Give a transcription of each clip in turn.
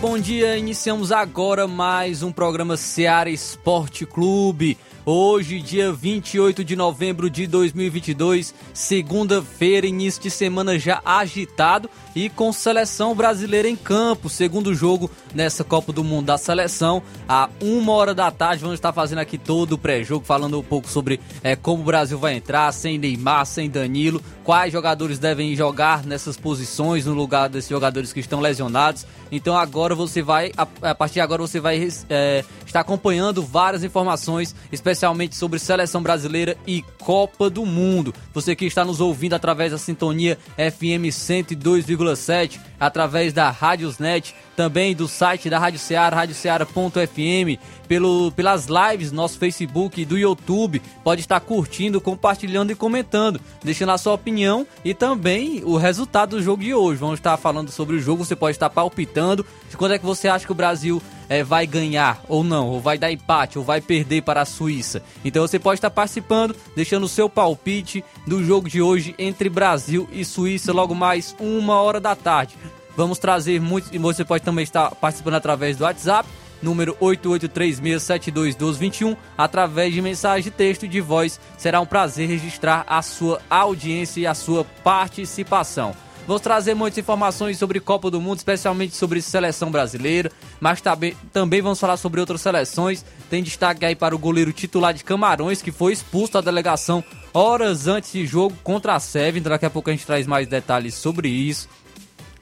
Bom dia. Iniciamos agora mais um programa Seara Esporte Clube. Hoje, dia 28 de novembro de 2022, segunda-feira, início de semana já agitado e com seleção brasileira em campo. Segundo jogo nessa Copa do Mundo da seleção, a uma hora da tarde. Vamos estar fazendo aqui todo o pré-jogo, falando um pouco sobre é, como o Brasil vai entrar, sem Neymar, sem Danilo, quais jogadores devem jogar nessas posições no lugar desses jogadores que estão lesionados. Então agora você vai, a, partir de agora você vai é, estar acompanhando várias informações, especialmente sobre seleção brasileira e Copa do Mundo. Você que está nos ouvindo através da sintonia FM 102,7, através da Rádiosnet, também do site da Rádio Ceará, radioceara.fm, pelo, pelas lives no nosso Facebook e do YouTube. Pode estar curtindo, compartilhando e comentando, deixando a sua opinião e também o resultado do jogo de hoje. Vamos estar falando sobre o jogo, você pode estar palpitando. Quando é que você acha que o Brasil é, vai ganhar ou não, ou vai dar empate, ou vai perder para a Suíça. Então você pode estar participando, deixando o seu palpite do jogo de hoje entre Brasil e Suíça, logo mais uma hora da tarde. Vamos trazer muito, e você pode também estar participando através do WhatsApp, número 8836721221, através de mensagem texto e de voz. Será um prazer registrar a sua audiência e a sua participação. Vamos trazer muitas informações sobre Copa do Mundo, especialmente sobre seleção brasileira, mas também, vamos falar sobre outras seleções. Tem destaque aí para o goleiro titular de Camarões, que foi expulso da delegação horas antes de jogo contra a. Então daqui a pouco a gente traz mais detalhes sobre isso.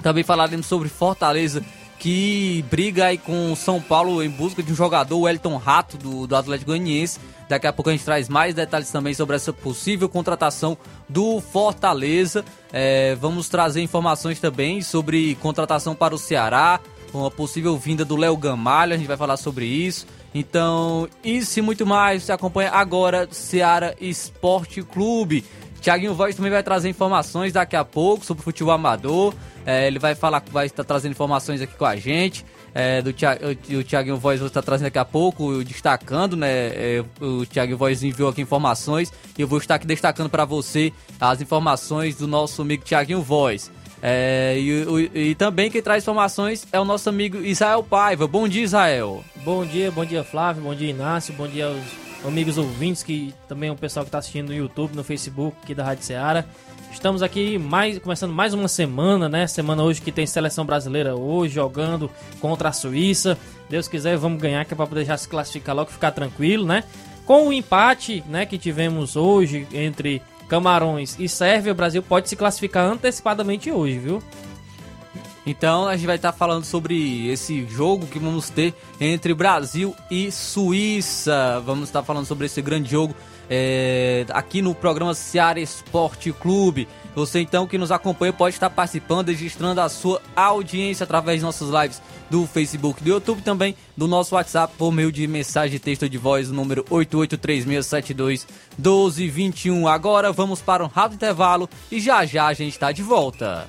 Também falaremos sobre Fortaleza, que briga aí com São Paulo em busca de um jogador, o Elton Rato, do, do Atlético Goianiense. Daqui a pouco a gente traz mais detalhes também sobre essa possível contratação do Fortaleza. É, vamos trazer informações também sobre contratação para o Ceará, uma possível vinda do Léo Gamalho, a gente vai falar sobre isso. Então, isso e muito mais, você acompanha agora Ceará Esporte Clube. Tiaguinho Voz também vai trazer informações daqui a pouco sobre futebol amador. É, ele vai falar, vai estar trazendo informações aqui com a gente. É, do o Thiaguinho Voz vai estar trazendo daqui a pouco, destacando, né? É, o Thiaguinho Voz enviou aqui informações e eu vou estar aqui destacando para você as informações do nosso amigo Thiaguinho Voz. É, e, e, e, também quem traz informações é o nosso amigo Israel Paiva. Bom dia, Israel. Bom dia, bom dia, Flávio. Bom dia, Inácio. Bom dia aos amigos ouvintes, que também é o pessoal que está assistindo no YouTube, no Facebook aqui da Rádio Ceará. Estamos aqui mais começando mais uma semana, né? Semana hoje que tem seleção brasileira hoje jogando contra a Suíça. Deus quiser, vamos ganhar que é para poder já se classificar logo, ficar tranquilo, né? Com o empate, né, que tivemos hoje entre Camarões e Sérvia, o Brasil pode se classificar antecipadamente hoje, viu? Então a gente vai estar falando sobre esse jogo que vamos ter entre Brasil e Suíça. Vamos estar falando sobre esse grande jogo é, aqui no programa Seara Esporte Clube. Você então que nos acompanha pode estar participando, registrando a sua audiência através de nossas lives do Facebook, do YouTube também, do nosso WhatsApp por meio de mensagem texto de voz, número 8836721221. Agora vamos para um rápido intervalo e já já a gente está de volta.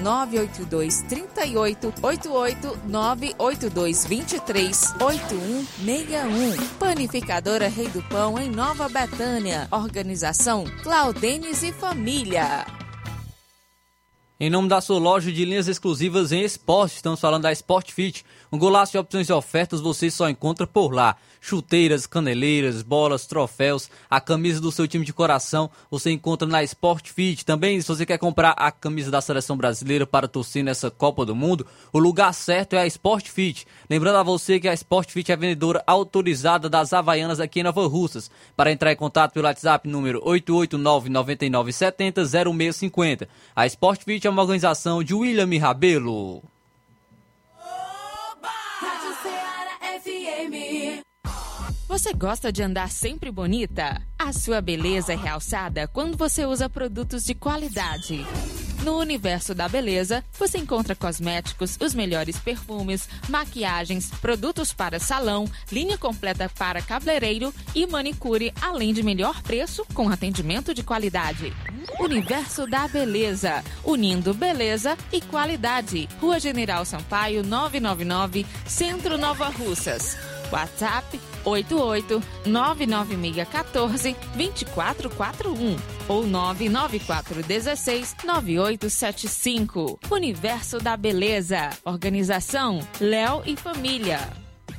982 38 88 982 23 8161. Panificadora Rei do Pão, em Nova Betânia. Organização Claudenes e Família. Em nome da sua loja de linhas exclusivas em esporte, estamos falando da Sport Fit. Um golaço de opções e ofertas você só encontra por lá chuteiras, caneleiras, bolas, troféus, a camisa do seu time de coração, você encontra na Sport Fit. Também, se você quer comprar a camisa da seleção brasileira para torcer nessa Copa do Mundo, o lugar certo é a Sport Fit. Lembrando a você que a Sport Fit é a vendedora autorizada das Havaianas aqui em Nova Russas. Para entrar em contato pelo WhatsApp número 889-9970-0650. A Sport Fit é uma organização de William Rabelo. Você gosta de andar sempre bonita? A sua beleza é realçada quando você usa produtos de qualidade. No universo da beleza, você encontra cosméticos, os melhores perfumes, maquiagens, produtos para salão, linha completa para cabeleireiro e manicure, além de melhor preço com atendimento de qualidade. Universo da Beleza, unindo beleza e qualidade. Rua General Sampaio, 999, Centro Nova Russas. WhatsApp 88 99614 2441 ou 99416 9875. Universo da Beleza. Organização Léo e Família.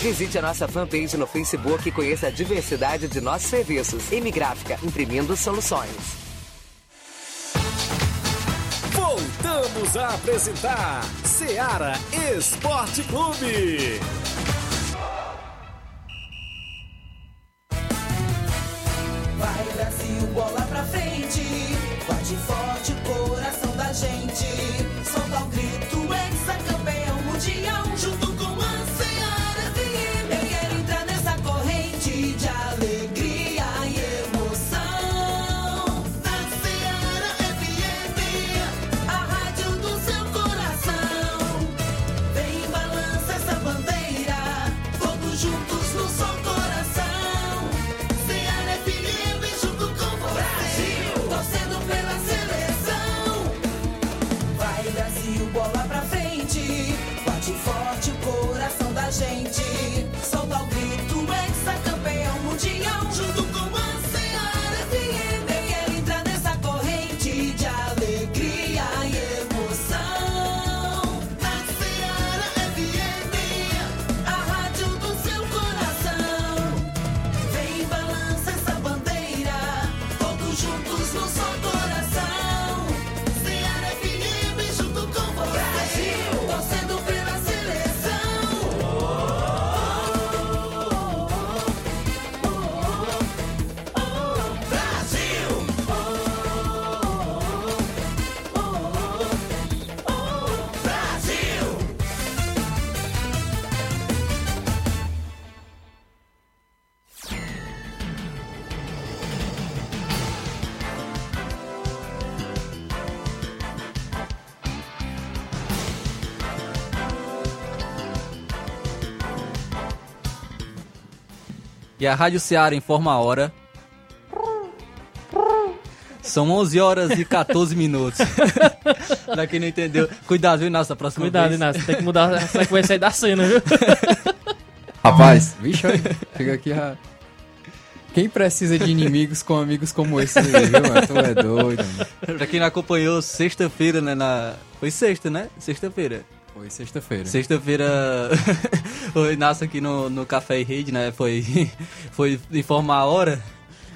Visite a nossa fanpage no Facebook e conheça a diversidade de nossos serviços. Emigráfica, imprimindo soluções. Voltamos a apresentar Seara Esporte Clube. Vai brasil, bola para frente, forte forte coração da gente. E a Rádio Ceará informa a hora. São 11 horas e 14 minutos. pra quem não entendeu, cuidado, viu, Inácio, da próxima Cuidado, vez. Inácio, tem que mudar a sequência aí da cena, viu? Rapaz, vixe, chega aqui já. Quem precisa de inimigos com amigos como esse aí, viu, mano? Tu é doido, mano. pra quem não acompanhou, sexta-feira, né? Na... Foi sexta, né? Sexta-feira. Foi sexta-feira. Sexta-feira, o Inácio aqui no, no Café e Rede, né? Foi, foi informar a hora.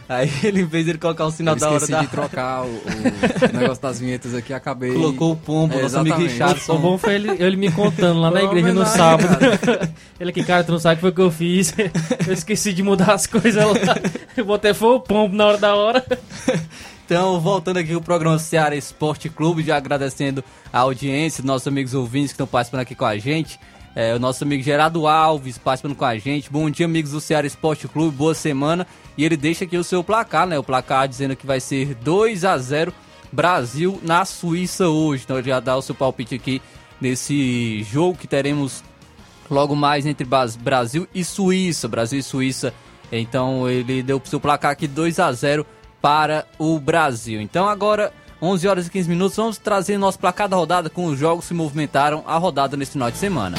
Aí ele, em vez de ele colocar o sinal Eu da hora esqueci da... de trocar o, o negócio das vinhetas aqui, acabei... Colocou o pombo, É, nosso amigo exatamente. O Richardson. bom foi ele, ele me contando lá na uma igreja no sábado. ele aqui, cara, tu não sabe o que foi que eu fiz. Eu esqueci de mudar as coisas lá. Eu botei foi o pombo na hora da hora. Então, voltando aqui o programa Ceará Esporte Clube, já agradecendo a audiência, nossos amigos ouvintes que estão participando aqui com a gente. É, o nosso amigo Gerardo Alves participando com a gente. Bom dia, amigos do Ceará Esporte Clube, boa semana. E ele deixa aqui o seu placar, né? O placar dizendo que vai ser 2 a 0 Brasil na Suíça hoje. Então ele já dá o seu palpite aqui nesse jogo que teremos logo mais entre Brasil e Suíça. Brasil e Suíça. Então ele deu o seu placar aqui 2 a 0 para o Brasil. Então agora 11 horas e 15 minutos vamos trazer nosso placar da rodada com os jogos que se movimentaram a rodada nesse final de semana.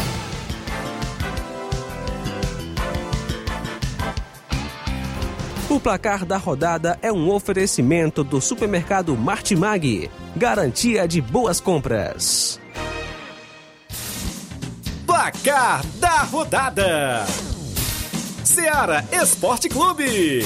O placar da rodada é um oferecimento do supermercado Martimag. Garantia de boas compras. Placar da rodada: Ceará Esporte Clube.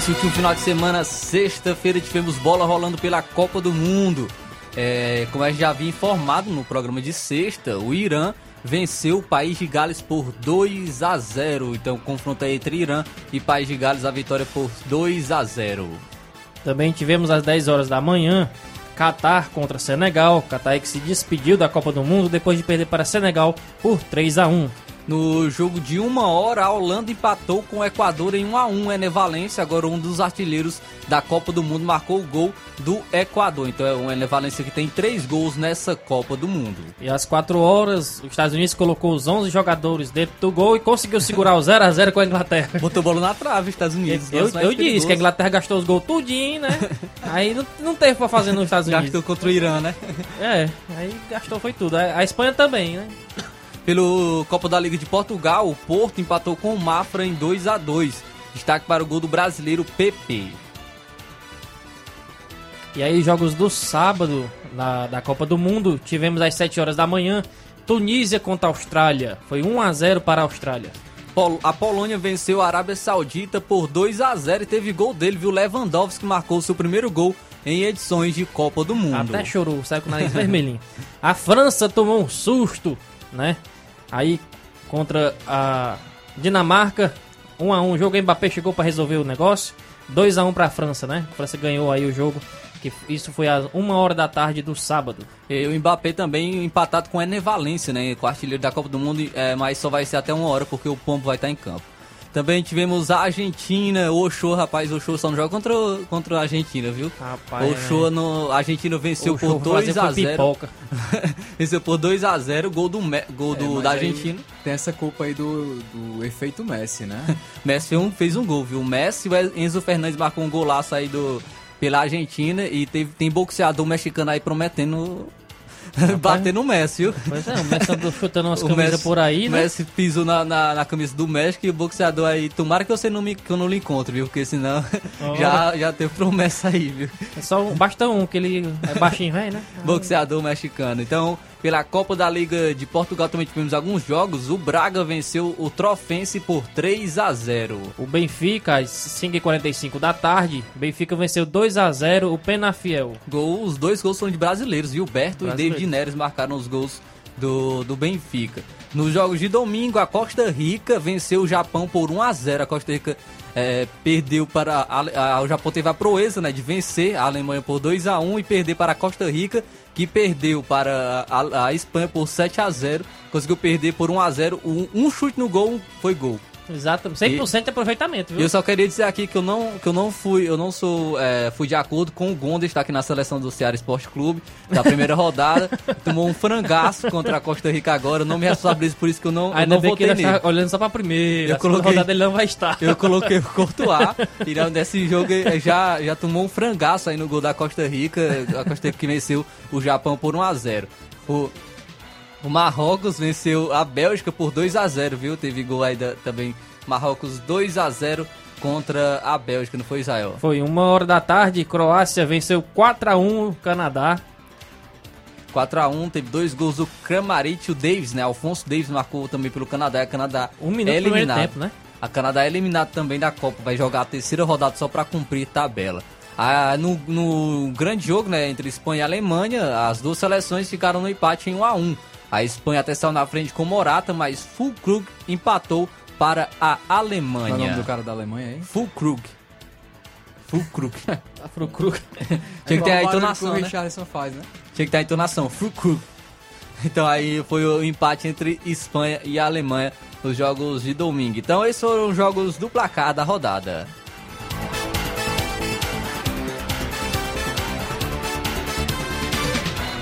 Esse último final de semana, sexta-feira, tivemos bola rolando pela Copa do Mundo. É, como a gente já havia informado no programa de sexta, o Irã venceu o País de Gales por 2 a 0. Então, confronto aí entre Irã e País de Gales, a vitória por 2 a 0. Também tivemos às 10 horas da manhã Catar contra Senegal. Catar que se despediu da Copa do Mundo depois de perder para Senegal por 3 a 1 No jogo de uma hora, a Holanda empatou com o Equador em 1 a 1 Ené Valência, agora um dos artilheiros da Copa do Mundo, marcou o gol do Equador. Então é o Ené Valência que tem três gols nessa Copa do Mundo. E às 4 horas, os Estados Unidos colocou os 11 jogadores dentro do gol e conseguiu segurar o 0 a 0 com a Inglaterra. Botou bola na trave, Estados Unidos. Eu, mais eu disse que a Inglaterra gastou os gols tudinho, né? Aí não, não teve pra fazer nos Estados Unidos. Gastou contra o Irã, né? É, aí gastou foi tudo. A, a Espanha também, né? Pelo Copa da Liga de Portugal, o Porto empatou com o Mafra em 2 a 2 Destaque para o gol do brasileiro PP. E aí, jogos do sábado na, da Copa do Mundo, tivemos às 7 horas da manhã, Tunísia contra a Austrália. Foi 1 a 0 para a Austrália. A Polônia venceu a Arábia Saudita por 2 a 0 e teve gol dele, viu? Lewandowski marcou seu primeiro gol em edições de Copa do Mundo. Até chorou, saiu com o nariz vermelhinho. A França tomou um susto, né? Aí contra a Dinamarca, 1 a 1 o jogo Mbappé chegou para resolver o negócio. 2 a 1 para a França, né? A França ganhou aí o jogo. Que isso foi às 1 hora da tarde do sábado. E o Mbappé também empatado com o Ené Valência, né? Com o artilheiro da Copa do Mundo, é, mas só vai ser até uma hora porque o Pombo vai estar em campo. Também tivemos a Argentina, o Ochoa, rapaz, o Ochoa só não joga contra, contra a Argentina, viu? Rapaz, o Ochoa, no, a Argentina venceu O por jogo 2 fazia a foi 0 pipoca. venceu por 2 a 0 gol do, gol do- É, mas da Argentina. Tem essa culpa aí do, do efeito Messi, né? Messi fez um, fez um gol, viu? O Messi o Enzo Fernandes marcou um golaço aí do, pela Argentina e teve, tem boxeador mexicano aí prometendo bater no Messi, viu? Pois é, o Messi andou chutando umas O camisas por aí, O né? Messi pisou na, na, na camisa do México e o boxeador aí. Tomara que você não me, que eu não lhe encontre, viu? Porque senão Oh. já, já teve promessa aí, viu? É só um- basta um, que ele é baixinho, velho, né? Boxeador mexicano. Então, pela Copa da Liga de Portugal também tivemos alguns jogos. O Braga venceu o Trofense por 3 a 0 O Benfica, às 5h45 da tarde, o Benfica venceu 2 a 0 o Penafiel. Gol, os dois gols foram de brasileiros, Gilberto Brasileiro. e David Neres marcaram os gols do, do Benfica. Nos jogos de domingo, a Costa Rica venceu o Japão por 1 a 0 A Costa Rica eh, perdeu para. A, a- o Japão teve a proeza né, de vencer a Alemanha por 2 a 1 e perder para a Costa Rica, que perdeu para a, a Espanha por 7 a 0 Conseguiu perder por 1 a 0 Um, um chute no gol foi gol. Exato, 100% de aproveitamento, viu? Eu só queria dizer aqui que eu não, que eu não fui, eu não sou, é, fui de acordo com o Gonda está aqui na seleção do Ceará Esporte Clube, da primeira rodada, tomou um frangaço contra a Costa Rica agora, eu não me responsabilizo por isso que eu não, eu Ainda não bem que votei ele nele. está olhando só pra primeira. Eu coloquei- rodada ele não vai estar. Eu coloquei o Courtois, tirando desse jogo, já, já tomou um frangaço aí no gol da Costa Rica, a Costa Rica que venceu o Japão por 1 a 0 O, o Marrocos venceu a Bélgica por 2 a 0 viu? Teve gol aí da- também, Marrocos 2 a 0 contra a Bélgica, não foi Israel? Foi uma hora da tarde, Croácia venceu 4x1 o Canadá. 4x1, teve dois gols do Kramaric e o Davis, né? Alfonso Davis marcou também pelo Canadá. A Canadá Um minuto é eliminado. tempo, né? A Canadá é eliminado também da Copa, vai jogar a terceira rodada só para cumprir tabela. Ah, no, no grande jogo, né, entre Espanha e Alemanha, as duas seleções ficaram no empate em 1 a 1. A Espanha até saiu na frente com Morata, mas Fulkrug empatou para a Qual é o Alemanha. nome do cara da Alemanha aí? Fulkrug. Fulkrug. Afrocru. Tinha que ter a barulho entonação, né? Richarlison faz, né? Tinha que ter a entonação, Fulkrug. Então aí foi o empate entre Espanha e Alemanha nos jogos de domingo. Então esses foram os jogos do placar da rodada.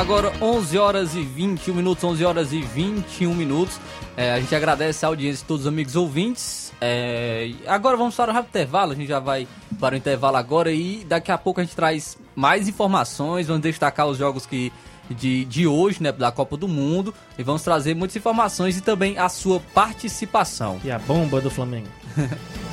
Agora 11 horas e 21 minutos, 11 horas e 21 minutos. É, a gente agradece a audiência de todos os amigos ouvintes. É, agora vamos para o rápido intervalo, a gente já vai para o intervalo agora e daqui a pouco a gente traz mais informações, vamos destacar os jogos que de, de hoje, né, da Copa do Mundo, e vamos trazer muitas informações e também a sua participação. E a bomba do Flamengo.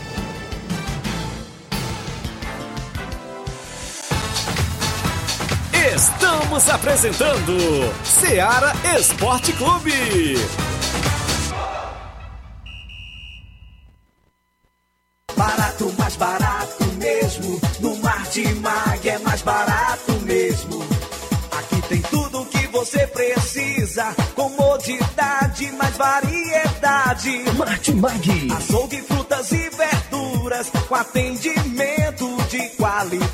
você precisa. Comodidade, mais variedade. Martimag. Açougue, frutas e verduras. Com atendimento de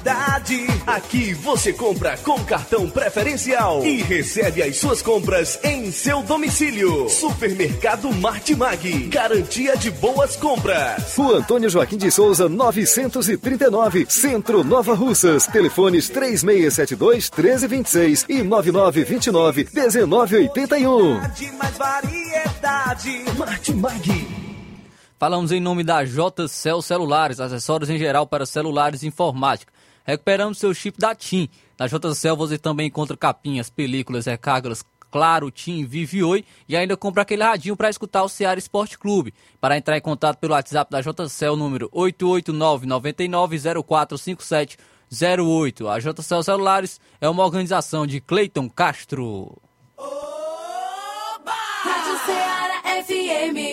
qualidade. Aqui você compra com cartão preferencial e recebe as suas compras em seu domicílio. Supermercado Martimag. Garantia de boas compras. Rua Antônio Joaquim de Souza, 939, Centro Nova Russas. Telefones 3672 1326 e 9929 1981. De mais variedade. Martimag. Falamos em nome da JCL Celulares, acessórios em geral para celulares e informática. Recuperamos seu chip da TIM. Na JCL você também encontra capinhas, películas, recargas, Claro, TIM, Vive Oi e ainda compra aquele radinho para escutar o Ceará Esporte Clube. Para entrar em contato pelo WhatsApp da JCL, número 889 99 0457 08. A JCL Celulares é uma organização de Cleiton Castro. Rádio Ceará FM.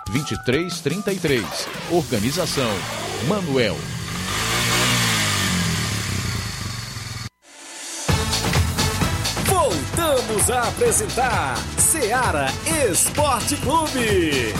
2333. Organização Manuel. Voltamos a apresentar Seara Esporte Clube.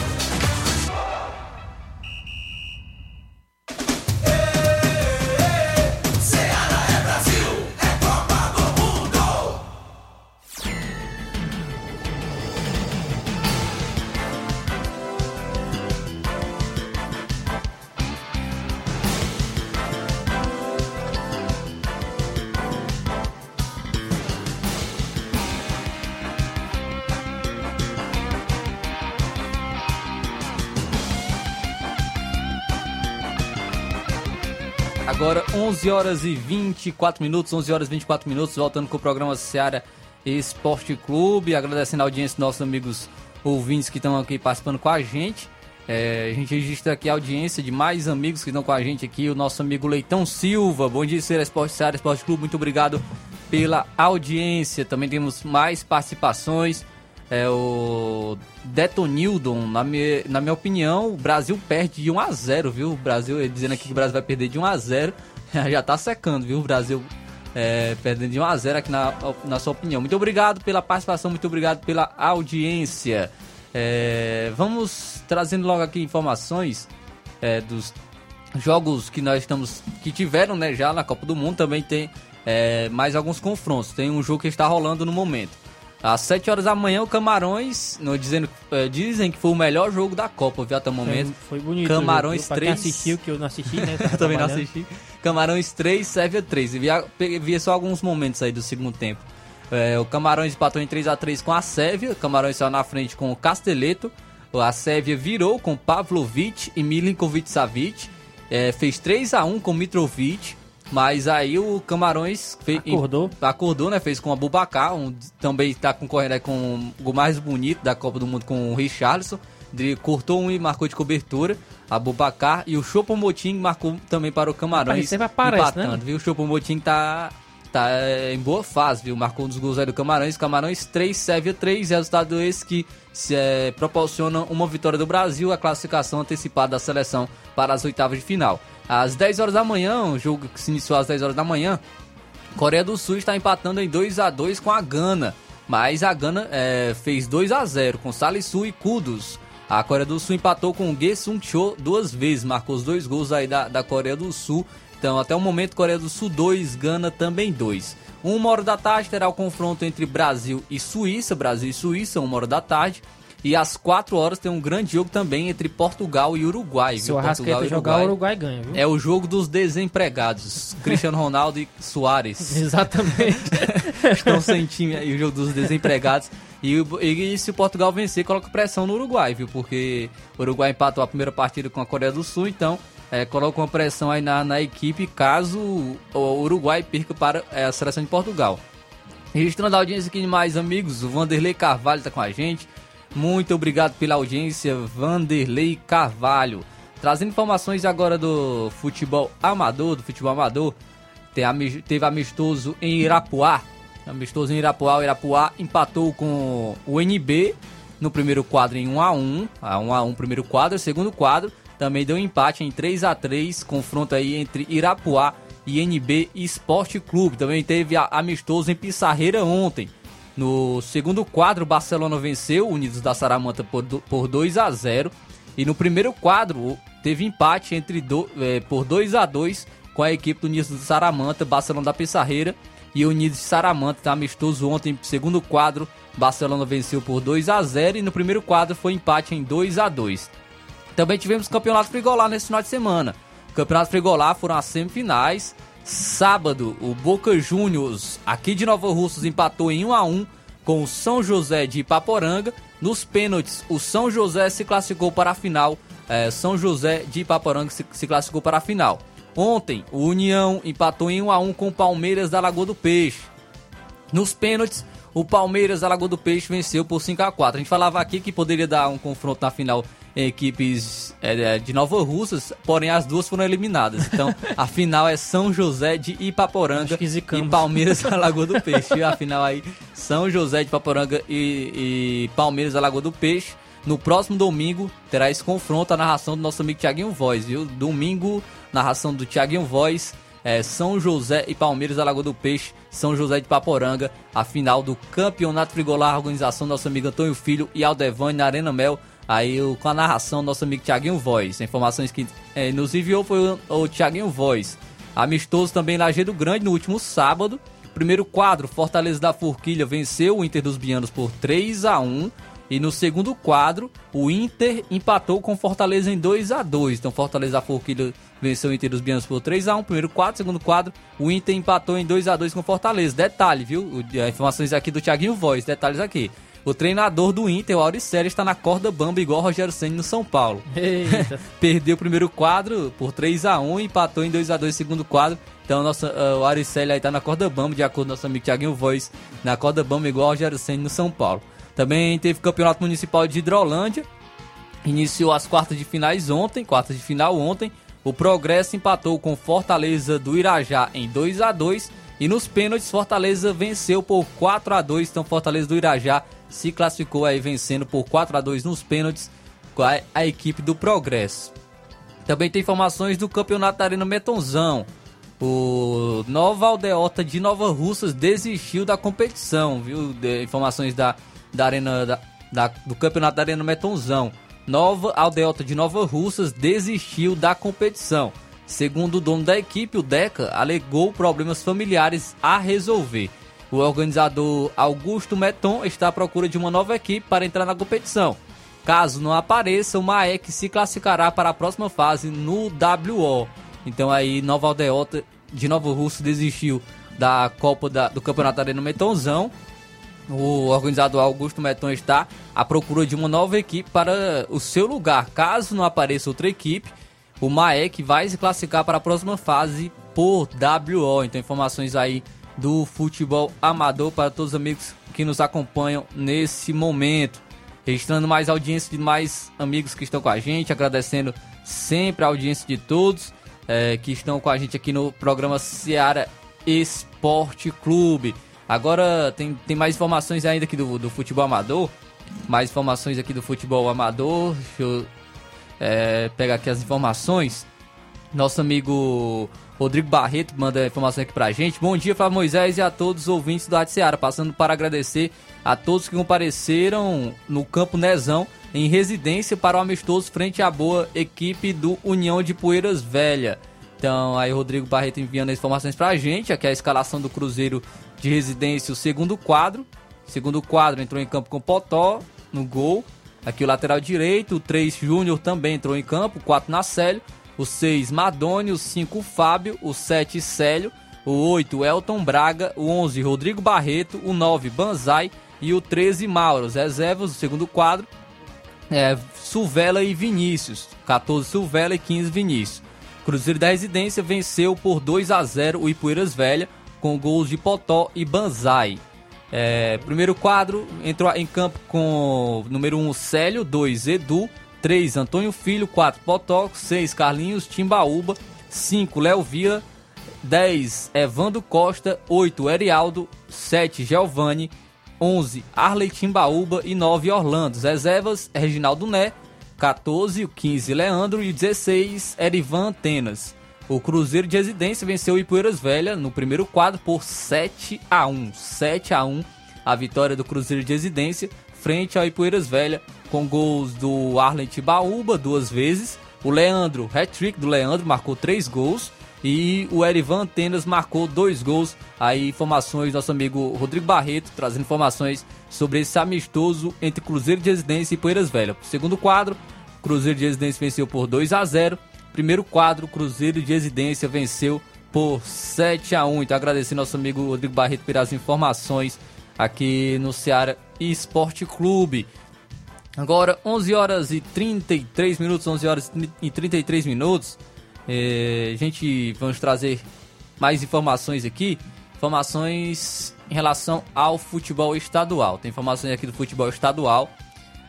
11 horas e 24 minutos, 11 horas e 24 minutos, voltando com o programa Seara Esporte Clube, agradecendo a audiência dos nossos amigos ouvintes que estão aqui participando com a gente. É, a gente registra aqui a audiência de mais amigos que estão com a gente aqui, o nosso amigo Leitão Silva, bom dia Seara Esporte, Seara Esporte Clube, muito obrigado pela audiência. Também temos mais participações. É o Detonildon, na na minha opinião, o Brasil perde de 1 a 0 viu? O Brasil, dizendo aqui que o Brasil vai perder de 1 a 0 já tá secando, viu? O Brasil é, perdendo de 1 a 0 aqui na, na sua opinião. Muito obrigado pela participação, muito obrigado pela audiência. É, vamos trazendo logo aqui informações é, dos jogos que nós estamos que tiveram né, já na Copa do Mundo. Também tem é, mais alguns confrontos. Tem um jogo que está rolando no momento. Às 7 horas da manhã, o Camarões, não, dizendo, é, dizem que foi o melhor jogo da Copa, viu, até o momento. Foi, foi bonito. Camarões viu? Pra 3. Quem assistiu, que eu não assisti, né? Também não assisti. Camarões 3, Sérvia 3. Via, via só alguns momentos aí do segundo tempo. É, o Camarões empatou em 3x3 com a Sérvia. O Camarões saiu na frente com o Casteleto. A Sérvia virou com Pavlovic e Milinkovic Savic. É, fez 3x1 com Mitrovic. Mas aí o Camarões fez, Acordou. acordou, né? Fez com o Abubacar, um, também está concorrendo com o mais bonito da Copa do Mundo com o Richarlison. Cortou um e marcou de cobertura. Abubacar e o Chopomoting marcou também para o Camarões. Rapaz, sempre aparece, empatando, né? viu? O Chopomoting tá, tá é, em boa fase, viu? Marcou um dos gols aí do Camarões. Camarões 3, Sérvia 3. Resultado esse que se, é, proporciona uma vitória do Brasil, a classificação antecipada da seleção para as oitavas de final. Às 10 horas da manhã, o jogo que se iniciou às 10 horas da manhã, Coreia do Sul está empatando em 2 a 2 com a Gana. Mas a Gana é, fez 2 a 0 com Salisu e Kudos. A Coreia do Sul empatou com o Ge Sung Cho duas vezes, marcou os dois gols aí da, da Coreia do Sul. Então, até o momento, Coreia do Sul 2, Gana também 2. Uma hora da tarde terá o confronto entre Brasil e Suíça, Brasil e Suíça, uma hora da tarde. E às 4 horas tem um grande jogo também entre Portugal e Uruguai. Se viu? o Arrascaeta Portugal e jogar, o Uruguai ganha, viu? É o jogo dos desempregados. Cristiano Ronaldo e Soares. Exatamente. Estão sem time aí, o jogo dos desempregados. E, o- e se o Portugal vencer, coloca pressão no Uruguai, viu? Porque o Uruguai empatou a primeira partida com a Coreia do Sul, então é, coloca uma pressão aí na, na equipe caso o Uruguai perca para é, a seleção de Portugal. Registrando a audiência aqui de mais amigos, o Vanderlei Carvalho está com a gente. Muito obrigado pela audiência, Vanderlei Carvalho. Trazendo informações agora do futebol amador, do futebol amador. Teve amistoso em Irapuá. Amistoso em Irapuá. O Irapuá empatou com o NB no primeiro quadro em 1x1. A 1x1 primeiro quadro. Segundo quadro também deu empate em 3x3. Confronto aí entre Irapuá e NB Esporte Clube. Também teve a- amistoso em Pissarreira ontem. No segundo quadro, o Barcelona venceu o Unidos da Saramanta por, por 2 a 0 E no primeiro quadro, teve empate entre do, eh, por 2 a 2 com a equipe do Unidos da Saramanta, Barcelona da Pissarreira e Unidos de Saramanta. Tá amistoso ontem, segundo quadro, Barcelona venceu por 2 a 0 E no primeiro quadro foi empate em 2 a 2 também tivemos campeonato frigolar nesse final de semana. Campeonato frigolar foram as semifinais. Sábado, o Boca Juniors, aqui de Nova Russas, empatou em 1 a 1 com o São José de Ipaporanga. Nos pênaltis, o São José se classificou para a final. É, São José de Ipaporanga se, se classificou para a final. Ontem, o União empatou em 1 a 1 com o Palmeiras da Lagoa do Peixe. Nos pênaltis, o Palmeiras da Lagoa do Peixe venceu por 5 a 4 A gente falava aqui que poderia dar um confronto na final equipes é, de Nova Russas, porém as duas foram eliminadas. Então, a final é São José de Ipaporanga e Palmeiras da Lagoa do Peixe. E a final aí, São José de Ipaporanga e, e Palmeiras da Lagoa do Peixe. No próximo domingo terá esse confronto, a narração do nosso amigo Thiaguinho Voz, viu? Domingo, narração do Thiaguinho Voz, é, São José e Palmeiras da Lagoa do Peixe, São José de Paporanga, a final do Campeonato Frigolar, a organização do nosso amigo Antônio Filho e Aldevani na Arena Mel, aí com a narração do nosso amigo Thiaguinho Voz. Informações que é, nos enviou foi o, o Thiaguinho Voz. Amistoso também na Lajeado Grande no último sábado. Primeiro quadro, Fortaleza da Forquilha venceu o Inter dos Bianos por 3 a 1 e no segundo quadro, o Inter empatou com Fortaleza em 2 a 2 Então, Fortaleza da Forquilha venceu o Inter dos Bianos por 3 a 1 Primeiro quadro, segundo quadro, o Inter empatou em 2 a 2 com Fortaleza. Detalhe, viu? Informações aqui do Thiaguinho Voz, detalhes aqui. O treinador do Inter, o Auricelli, está na corda bamba igual o Rogério Senna no São Paulo. Perdeu o primeiro quadro por 3 a 1 e empatou em 2 a 2 o segundo quadro. Então nossa, ah, o Auricelli aí tá na corda bamba, de acordo com nosso amigo Thiaguinho Voz, na corda bamba igual o Rogério Senna no São Paulo. Também teve campeonato municipal de Hidrolândia. Iniciou as quartas de finais ontem, quartas de final ontem. O Progresso empatou com Fortaleza do Irajá em 2 a 2 e nos pênaltis Fortaleza venceu por 4 a 2. Então Fortaleza do Irajá se classificou aí vencendo por 4 a 2 nos pênaltis com a, a equipe do Progresso. Também tem informações do Campeonato Arena Metonzão. O Nova Aldeota de Nova Russas desistiu da competição, viu? De- informações da, da Arena da- da- do Campeonato da Arena Metonzão. Nova Aldeota de Nova Russas desistiu da competição. Segundo o dono da equipe, o Deca, alegou problemas familiares a resolver. O organizador Augusto Meton está à procura de uma nova equipe para entrar na competição. Caso não apareça, o Maek se classificará para a próxima fase no WO. Então aí Nova Aldeota de Nova Russo desistiu da Copa da- do Campeonato Arena Metonzão. O organizador Augusto Meton está à procura de uma nova equipe para o seu lugar. Caso não apareça outra equipe, o Maek vai se classificar para a próxima fase por WO. Então informações aí do futebol amador para todos os amigos que nos acompanham nesse momento. Registrando mais audiência de mais amigos que estão com a gente, agradecendo sempre a audiência de todos eh, que estão com a gente aqui no programa Seara Esporte Clube. Agora tem, tem mais informações ainda aqui do, do futebol amador. Mais informações aqui do futebol amador. Deixa eu eh, pegar aqui as informações. Nosso amigo Rodrigo Barreto manda informação aqui pra gente. Bom dia, Flávio Moisés e a todos os ouvintes do Rádio Seara. Passando para agradecer a todos que compareceram no Campo Nezão em residência para o amistoso frente à boa equipe do União de Poeiras Velha. Então, aí Rodrigo Barreto enviando as informações pra gente. Aqui é a escalação do Cruzeiro de residência, o segundo quadro. Segundo quadro entrou em campo com Potó no gol. Aqui o lateral direito, o 3 Júnior também entrou em campo, o 4 Nacélio, o 6 Madone, o 5 Fábio, o 7 Célio, o 8 Elton Braga, o 11 Rodrigo Barreto, o 9 Banzai e o 13 Mauro. Reservas, o segundo quadro, é, Silvela e Vinícius. 14 Silvela e 15 Vinícius. Cruzeiro da Residência venceu por 2 a 0 o Ipueiras Velha com gols de Potó e Banzai. É, primeiro quadro entrou em campo com número 1 Célio, 2 Edu, 3 Antônio Filho, 4 Potó, 6 Carlinhos Timbaúba, 5 Léo Vila, 10 Evandro Costa, 8 Erialdo, 7 Giovanni, 11 Arley Timbaúba e 9 Orlando. As Reservas Reginaldo Né, 14 o 15 Leandro e 16 Erivan Antenas. O Cruzeiro de Residência venceu o Ipueiras Velha no primeiro quadro por 7 a 1. 7 a 1 a vitória do Cruzeiro de Residência frente ao Ipueiras Velha com gols do Arlen Tibaúba duas vezes, o Leandro, hat-trick do Leandro, marcou três gols e o Erivan Antenas marcou dois gols. Aí informações nosso amigo Rodrigo Barreto trazendo informações sobre esse amistoso entre Cruzeiro de Residência e Poeiras Velha. Segundo quadro, Cruzeiro de Residência venceu por 2 a 0. Primeiro quadro, Cruzeiro de Residência venceu por 7 a 1. Então agradecendo nosso amigo Rodrigo Barreto pelas informações aqui no Ceará Esporte Clube. Agora, 11 horas e 33 minutos, 11 horas e 33 minutos. É, a gente vamos trazer mais informações aqui. Informações em relação ao futebol estadual. Tem informações aqui do futebol estadual,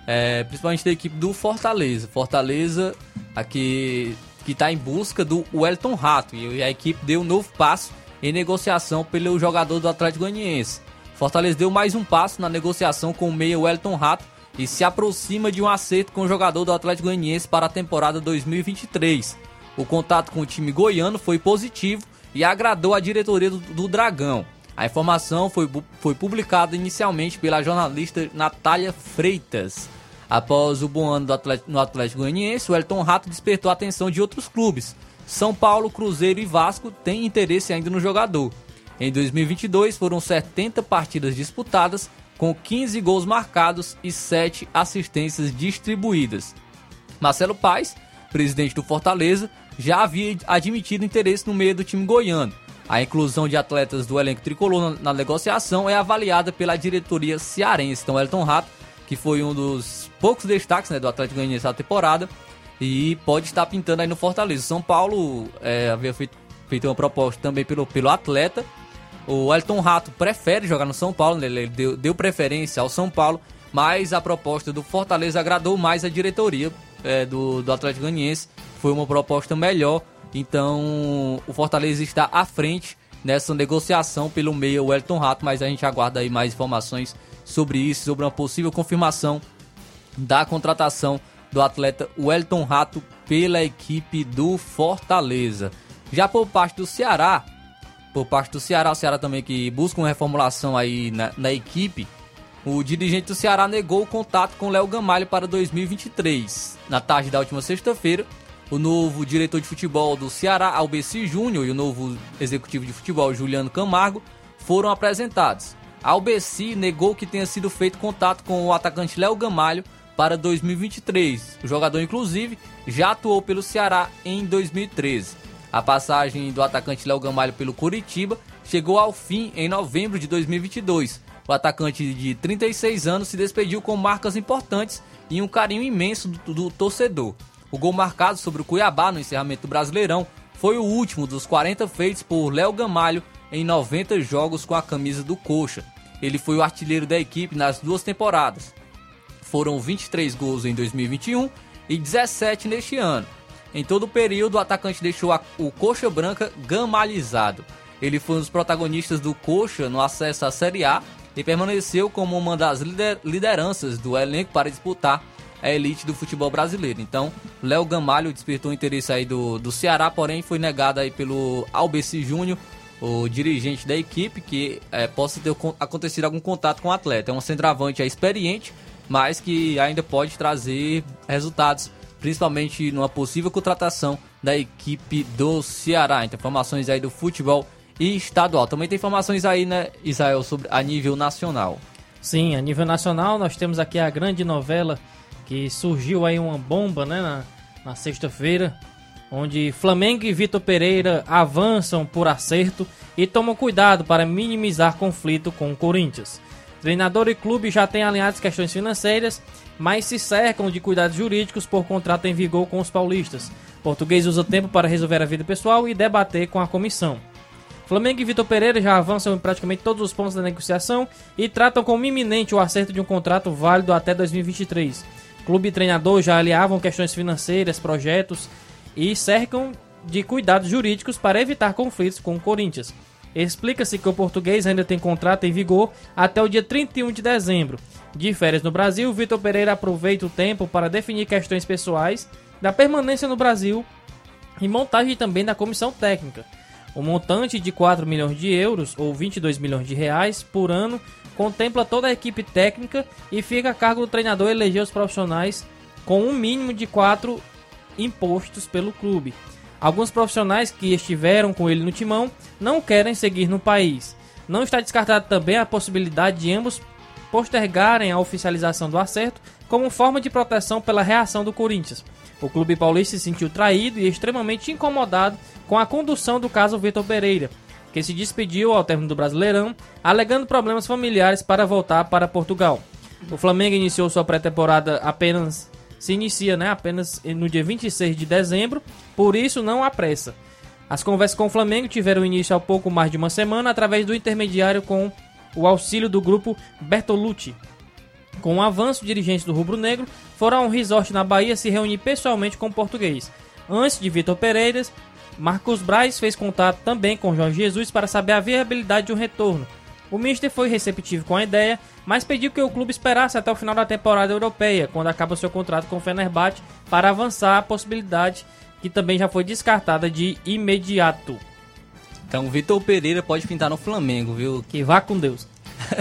é, principalmente da equipe do Fortaleza. Fortaleza aqui que está em busca do Wellington Rato e a equipe deu um novo passo em negociação pelo jogador do Atlético Goianiense. Fortaleza deu mais um passo na negociação com o meia Wellington Rato e se aproxima de um acerto com o jogador do Atlético Goianiense para a temporada 2023. O contato com o time goiano foi positivo e agradou a diretoria do, do Dragão. A informação foi, foi publicada inicialmente pela jornalista Natália Freitas. Após o bom ano Atlético, no Atlético Goianiense, o Elton Rato despertou a atenção de outros clubes. São Paulo, Cruzeiro e Vasco têm interesse ainda no jogador. Em 2022 foram 70 partidas disputadas, com 15 gols marcados e 7 assistências distribuídas. Marcelo Paes, presidente do Fortaleza, já havia admitido interesse no meio do time goiano. A inclusão de atletas do elenco tricolor na, na negociação é avaliada pela diretoria cearense. Então, Elton Rato, que foi um dos poucos destaques né, do Atlético Goianiense da temporada, e pode estar pintando aí no Fortaleza. São Paulo é, havia feito, feito uma proposta também pelo, pelo atleta. O Elton Rato prefere jogar no São Paulo, né, ele deu, deu preferência ao São Paulo, mas a proposta do Fortaleza agradou mais a diretoria é, do, do Atlético Goianiense. Foi uma proposta melhor, então o Fortaleza está à frente nessa negociação pelo meio Elton Rato, mas a gente aguarda aí mais informações sobre isso, sobre uma possível confirmação da contratação do atleta Wellington Rato pela equipe do Fortaleza. Já por parte do Ceará, por parte do Ceará, o Ceará também que busca uma reformulação aí na, na equipe, o dirigente do Ceará negou o contato com Léo Gamalho para 2023. Na tarde da última sexta-feira, o novo diretor de futebol do Ceará, Albeci Júnior, e o novo executivo de futebol, Juliano Camargo, foram apresentados. Albeci negou que tenha sido feito contato com o atacante Léo Gamalho para 2023. O jogador, inclusive, já atuou pelo Ceará em 2013. A passagem do atacante Léo Gamalho pelo Curitiba chegou ao fim em novembro de 2022. O atacante de 36 anos se despediu com marcas importantes e um carinho imenso do, do torcedor. O gol marcado sobre o Cuiabá no encerramento do Brasileirão foi o último dos 40 feitos por Léo Gamalho em 90 jogos com a camisa do Coxa. Ele foi o artilheiro da equipe nas duas temporadas. Foram 23 gols em 2021 e 17 neste ano. Em todo o período, o atacante deixou a- o Coxa Branca gamalizado. Ele foi um dos protagonistas do Coxa no acesso à Série A e permaneceu como uma das lider- lideranças do elenco para disputar a elite do futebol brasileiro. Então, Léo Gamalho despertou interesse aí do, do Ceará, porém foi negado aí pelo Albeci Júnior, o dirigente da equipe, que eh, possa ter con- acontecido algum contato com o atleta. É um centroavante aí experiente, mas que ainda pode trazer resultados, principalmente numa possível contratação da equipe do Ceará. Então, informações aí do futebol estadual. Também tem informações aí, né, Israel, sobre a nível nacional. Sim, a nível nacional nós temos aqui a grande novela que surgiu aí uma bomba, né, na, na sexta-feira, onde Flamengo e Vitor Pereira avançam por acerto e tomam cuidado para minimizar conflito com o Corinthians. Treinador e clube já têm alinhadas questões financeiras, mas se cercam de cuidados jurídicos por contrato em vigor com os paulistas. Português usa tempo para resolver a vida pessoal e debater com a comissão. Flamengo e Vitor Pereira já avançam em praticamente todos os pontos da negociação e tratam como iminente o acerto de um contrato válido até 2023. Clube e treinador já aliavam questões financeiras, projetos e cercam de cuidados jurídicos para evitar conflitos com o Corinthians. Explica-se que o português ainda tem contrato em vigor até o dia 31 de dezembro. De férias no Brasil, Vitor Pereira aproveita o tempo para definir questões pessoais da permanência no Brasil e montagem também da comissão técnica. O montante de 4 milhões de euros, ou 22 milhões de reais, por ano, contempla toda a equipe técnica e fica a cargo do treinador eleger os profissionais com um mínimo de 4 impostos pelo clube. Alguns profissionais que estiveram com ele no timão não querem seguir no país. Não está descartada também a possibilidade de ambos postergarem a oficialização do acerto como forma de proteção pela reação do Corinthians. O clube paulista se sentiu traído e extremamente incomodado com a condução do caso Vitor Pereira, que se despediu ao término do Brasileirão, alegando problemas familiares para voltar para Portugal. O Flamengo iniciou sua pré-temporada apenas se inicia, né, apenas no dia 26 de dezembro, por isso não há pressa. As conversas com o Flamengo tiveram início há pouco mais de uma semana através do intermediário com o auxílio do grupo Bertolucci. Com o avanço, dirigentes do Rubro Negro foram a um resort na Bahia se reunir pessoalmente com o português. Antes de Vitor Pereira, Marcos Braz fez contato também com Jorge Jesus para saber a viabilidade de um retorno. O Mister foi receptivo com a ideia, mas pediu que o clube esperasse até o final da temporada europeia, quando acaba seu contrato com o Fenerbahçe, para avançar a possibilidade que também já foi descartada de imediato. Então, Vitor Pereira pode pintar no Flamengo, viu? Que vá com Deus.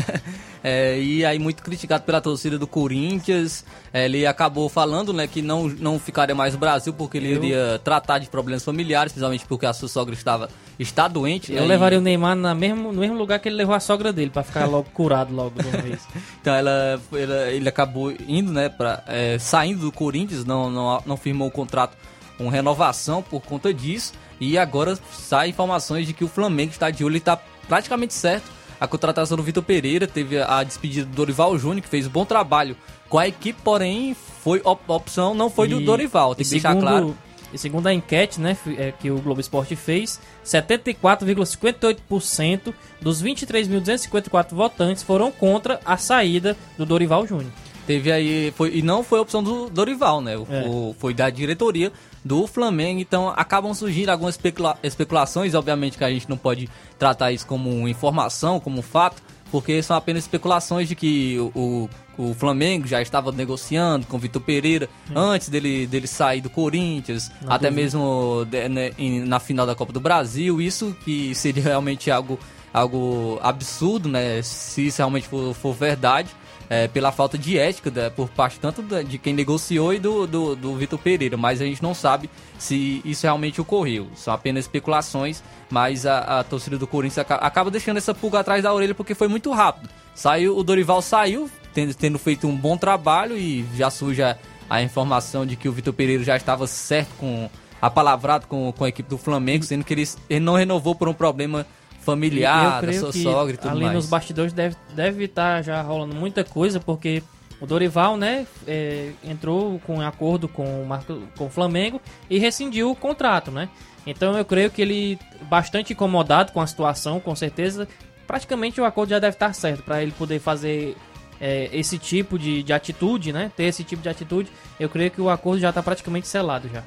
É, e aí muito criticado pela torcida do Corinthians. É, ele acabou falando, né, que não, não ficaria mais no Brasil porque ele Eu- iria tratar de problemas familiares, principalmente porque a sua sogra estava está doente. Eu né, levaria e- o Neymar na mesmo, no mesmo lugar que ele levou a sogra dele, para ficar logo curado logo de uma vez. Então ela, ela- ele acabou indo, né, para saindo do Corinthians, não, não, não firmou o contrato com renovação por conta disso. E agora sai informações de que o Flamengo está de olho e está praticamente certo. A contratação do Vitor Pereira teve a despedida do Dorival Júnior, que fez um bom trabalho com a equipe, porém foi op- a opção não foi do E- Dorival, tem que deixar segundo- claro. E segundo a enquete né, é, que o Globo Esporte fez, 74,58% dos 23.254 votantes foram contra a saída do Dorival Júnior. Teve aí, foi, e não foi a opção do Dorival, né? É. o- foi da diretoria do Flamengo, então acabam surgindo algumas especula- especulações, obviamente que a gente não pode tratar isso como informação, como fato, porque são apenas especulações de que o, o, o Flamengo já estava negociando com o Vitor Pereira antes dele, dele sair do Corinthians, Na até dúvida. mesmo de- né, na final da Copa do Brasil, isso que seria realmente algo, algo absurdo, né? Se isso realmente for, for verdade é, pela falta de ética da- por parte tanto da- de quem negociou e do, do, do Vitor Pereira, mas a gente não sabe se isso realmente ocorreu. São apenas especulações, mas a, a torcida do Corinthians aca- acaba deixando essa pulga atrás da orelha porque foi muito rápido. Saiu, o Dorival saiu, tendo, tendo feito um bom trabalho e já surge a, a informação de que o Vitor Pereira já estava certo com apalavrado com, com a equipe do Flamengo, sendo que ele, ele não renovou por um problema familiar, da sua sogra e tudo ali mais. nos bastidores deve deve estar já rolando muita coisa, porque o Dorival, né, é, entrou com um acordo com o, Marco, com o Flamengo e rescindiu o contrato, né? Então eu creio que ele, bastante incomodado com a situação, com certeza, praticamente o acordo já deve estar certo para ele poder fazer é, esse tipo de, de atitude, né? Ter esse tipo de atitude, eu creio que o acordo já está praticamente selado já.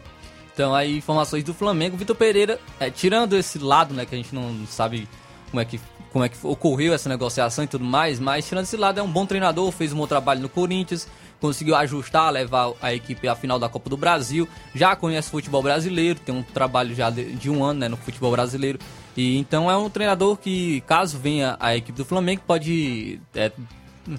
Então aí informações do Flamengo, Vitor Pereira, é, tirando esse lado, né, que a gente não sabe como é que como é que ocorreu essa negociação e tudo mais, mas tirando esse lado é um bom treinador, fez um bom trabalho no Corinthians, conseguiu ajustar, levar a equipe à final da Copa do Brasil, já conhece o futebol brasileiro, tem um trabalho já de, de um ano, né, no futebol brasileiro. E então é um treinador que caso venha a equipe do Flamengo pode é,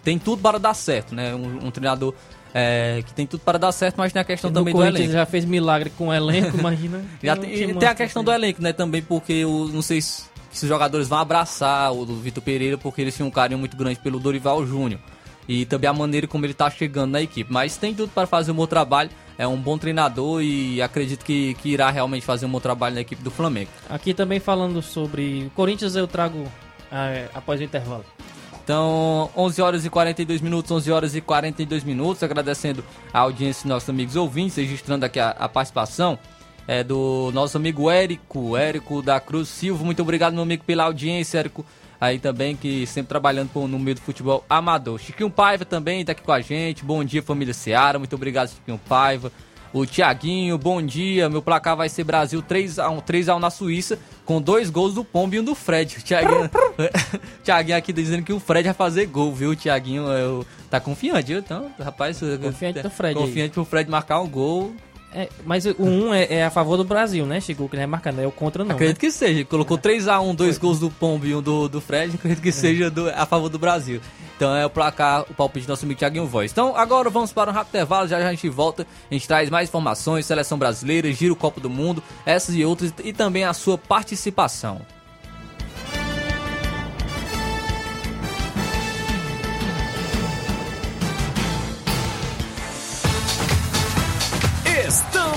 tem tudo para dar certo, né? Um, um treinador é, que tem tudo para dar certo, mas tem a questão também do elenco. já fez milagre com o elenco, imagina. Já tem, tem a questão do elenco, né, também, porque o, não sei se, se os jogadores vão abraçar o do Vitor Pereira, porque eles tinham um carinho muito grande pelo Dorival Júnior. E também a maneira como ele tá chegando na equipe. Mas tem tudo para fazer um bom trabalho. É um bom treinador e acredito que, que irá realmente fazer um bom trabalho na equipe do Flamengo. Aqui também falando sobre o Corinthians, eu trago é, após o intervalo. Então, 11 horas e 42 minutos, 11 horas e 42 minutos. Agradecendo a audiência dos nossos amigos ouvintes, registrando aqui a, a participação é, do nosso amigo Érico, Érico da Cruz Silva. Muito obrigado, meu amigo, pela audiência, Érico. Aí também, que sempre trabalhando por- no meio do futebol amador. Chiquinho Paiva também tá aqui com a gente. Bom dia, família Seara. Muito obrigado, Chiquinho Paiva. O Tiaguinho, bom dia. Meu placar vai ser Brasil 3x1, 3x1 na Suíça, com dois gols do Pombo e um do Fred. O Tiaguinho, Tiaguinho aqui dizendo que o Fred vai fazer gol, viu? O Tiaguinho eu, tá confiante, viu? Então, rapaz, Confiante no Fred aí. Confiante pro Fred marcar um gol. É, mas o 1 é, é a favor do Brasil, né? Chegou que não é marcando, é o contra não. acredito né? que seja. Colocou 3x1, dois gols do Pombo e um do, do Fred. Acredito que seja do- a favor do Brasil. Então é o placar, o palpite do nosso amigo Thiaguinho Voz. Então agora vamos para um rápido intervalo. Já já a gente volta. A gente traz mais informações, seleção brasileira, giro Copa do Mundo, essas e outras. E também a sua participação.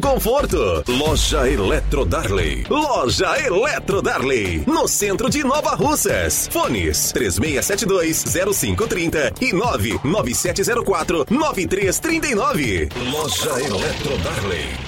conforto. Loja Eletro Darley. Loja Eletro Darley. No centro de Nova Russas. Fones 3672-0530 e 99704-9339. Loja Eletro Darley.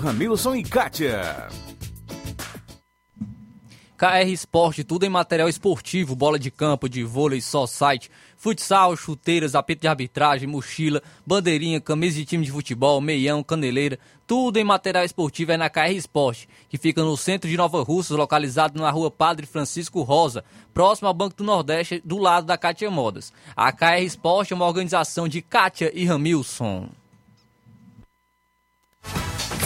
Ramilson e Kátia. KR Esporte, tudo em material esportivo, bola de campo, de vôlei, só site, futsal, chuteiras, apito de arbitragem, mochila, bandeirinha, camisa de time de futebol, meião, caneleira, tudo em material esportivo é na KR Esporte, que fica no centro de Nova Russas, localizado na rua Padre Francisco Rosa, próximo ao Banco do Nordeste, do lado da Cátia Modas. A KR Esporte é uma organização de Kátia e Ramilson.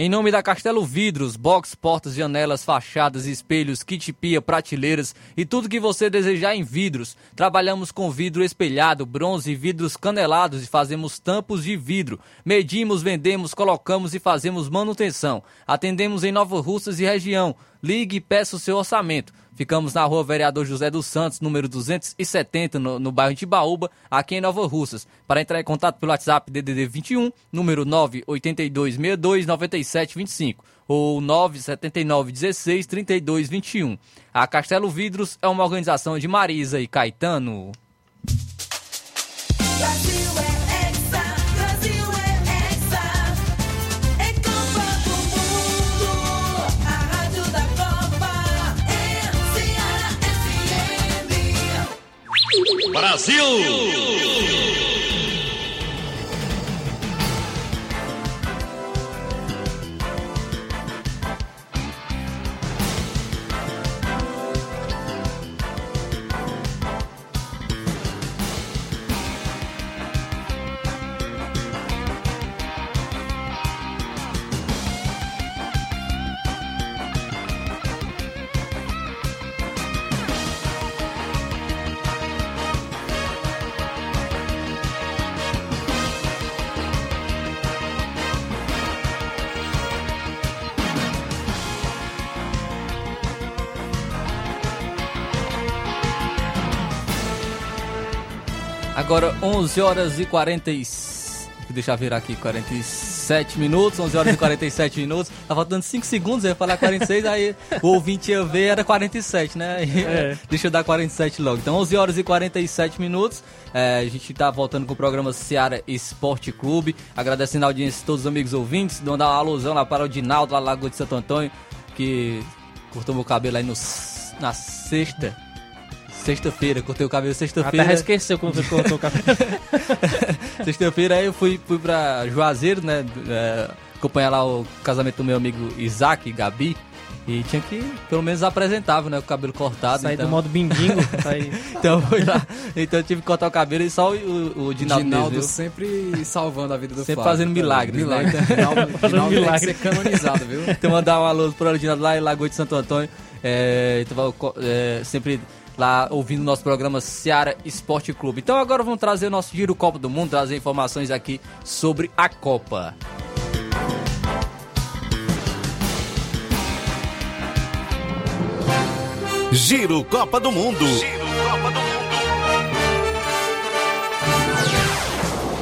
Em nome da Castelo Vidros, box, portas, janelas, fachadas, espelhos, kit pia, prateleiras e tudo que você desejar em vidros. Trabalhamos com vidro espelhado, bronze e vidros canelados e fazemos tampos de vidro. Medimos, vendemos, colocamos e fazemos manutenção. Atendemos em Nova Russas e região. Ligue e peça o seu orçamento. Ficamos na rua Vereador José dos Santos, número 270, no, no bairro de Baúba, aqui em Nova Russas. Para entrar em contato pelo WhatsApp DDD 21, número 982629725 ou 979163221. A Castelo Vidros é uma organização de Marisa e Caetano. Brasil Brasil! Agora 11 horas e 40 e... Deixa eu virar aqui, 47 minutos, 11 horas e 47 minutos. Tá faltando 5 segundos, eu ia falar 46, aí o ouvinte ia ver, era 47, né? É. Deixa eu dar 47 logo. Então 11 horas e 47 minutos, é, a gente tá voltando com o programa Seara Esporte Clube. Agradecendo a audiência de todos os amigos ouvintes, mandar uma alusão lá para o Dinaldo, lá na Lagoa de Santo Antônio, que cortou meu cabelo aí no, na sexta. Sexta-feira, cortei o cabelo sexta-feira. Até esqueceu quando você cortou o cabelo. Sexta-feira aí eu fui, fui pra Juazeiro, né? é, acompanhar lá o casamento do meu amigo Isaac, Gabi. E tinha que, pelo menos, apresentável, né? Com o cabelo cortado. Sair então. do modo bindingo. aí. então eu fui lá. Então eu tive que cortar o cabelo e só o, o, o Dinaldo, Dinaldo mesmo, sempre salvando a vida do Sempre Flávio. fazendo milagres, né? Milagre. Dinaldo, Dinaldo tem que milagre. ser canonizado, viu? então mandar um alô pro Dinaldo lá em Lagoa de Santo Antônio. É, então, é, sempre lá ouvindo o nosso programa Seara Esporte Clube. Então agora vamos trazer o nosso Giro Copa do Mundo, trazer informações aqui sobre a Copa. Giro Copa do Mundo.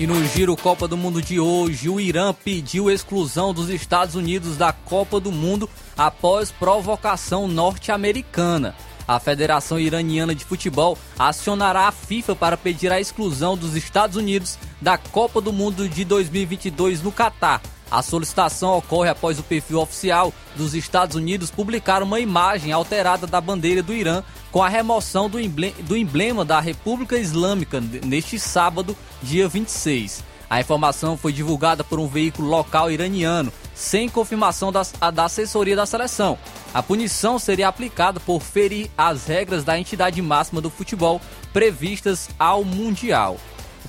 E no Giro Copa do Mundo de hoje, o Irã pediu exclusão dos Estados Unidos da Copa do Mundo após provocação norte-americana. A Federação Iraniana de Futebol acionará a FIFA para pedir a exclusão dos Estados Unidos da Copa do Mundo de 2022 no Catar. A solicitação ocorre após o perfil oficial dos Estados Unidos publicar uma imagem alterada da bandeira do Irã com a remoção do emble- do emblema da República Islâmica neste sábado, dia 26. A informação foi divulgada por um veículo local iraniano, sem confirmação das- da assessoria da seleção. A punição seria aplicada por ferir as regras da entidade máxima do futebol previstas ao Mundial.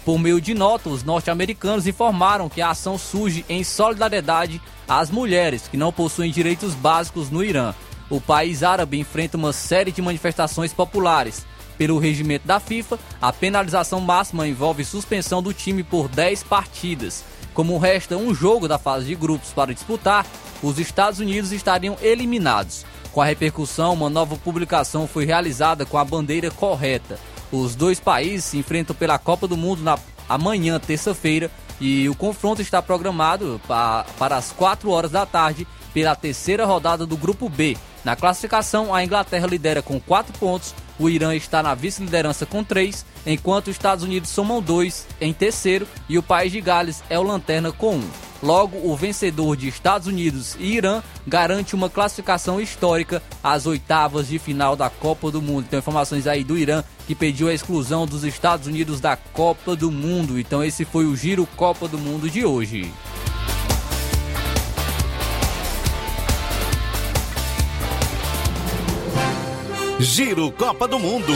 Por meio de nota, os norte-americanos informaram que a ação surge em solidariedade às mulheres que não possuem direitos básicos no Irã. O país árabe enfrenta uma série de manifestações populares. Pelo regimento da FIFA, a penalização máxima envolve suspensão do time por 10 partidas. Como resta um jogo da fase de grupos para disputar, os Estados Unidos estariam eliminados. Com a repercussão, uma nova publicação foi realizada com a bandeira correta. Os dois países se enfrentam pela Copa do Mundo na amanhã, terça-feira, e o confronto está programado pa- para as 4 horas da tarde pela terceira rodada do Grupo B. Na classificação, a Inglaterra lidera com 4 pontos, o Irã está na vice-liderança com 3, enquanto os Estados Unidos somam 2 em terceiro e o País de Gales é o lanterna com 1. Logo, o vencedor de Estados Unidos e Irã garante uma classificação histórica às oitavas de final da Copa do Mundo. Então, informações aí do Irã que pediu a exclusão dos Estados Unidos da Copa do Mundo. Então, esse foi o Giro Copa do Mundo de hoje. Giro Copa do Mundo.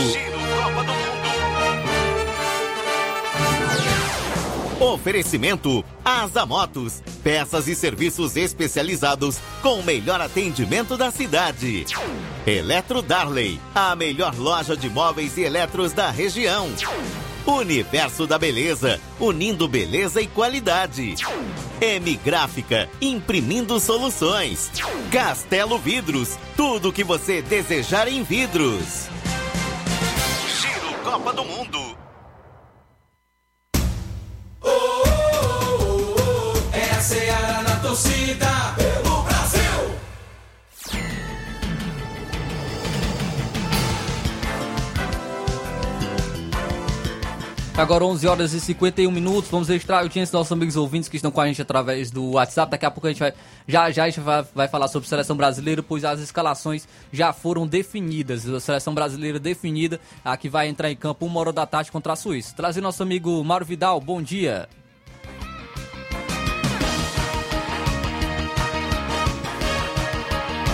Oferecimento Asa Motos, peças e serviços especializados com o melhor atendimento da cidade. Eletro Darley, a melhor loja de móveis e eletros da região. Universo da Beleza, unindo beleza e qualidade. M Gráfica, imprimindo soluções. Castelo Vidros, tudo o que você desejar em vidros. Giro Copa do Mundo. É a Seara na torcida Agora 11 horas e 51 minutos, vamos registrar a audiência dos nossos amigos ouvintes que estão com a gente através do WhatsApp. Daqui a pouco a gente vai, já já a gente vai, vai falar sobre seleção brasileira, pois as escalações já foram definidas. A seleção brasileira definida, a que vai entrar em campo uma hora da tarde contra a Suíça. Trazer nosso amigo Mauro Vidal, bom dia.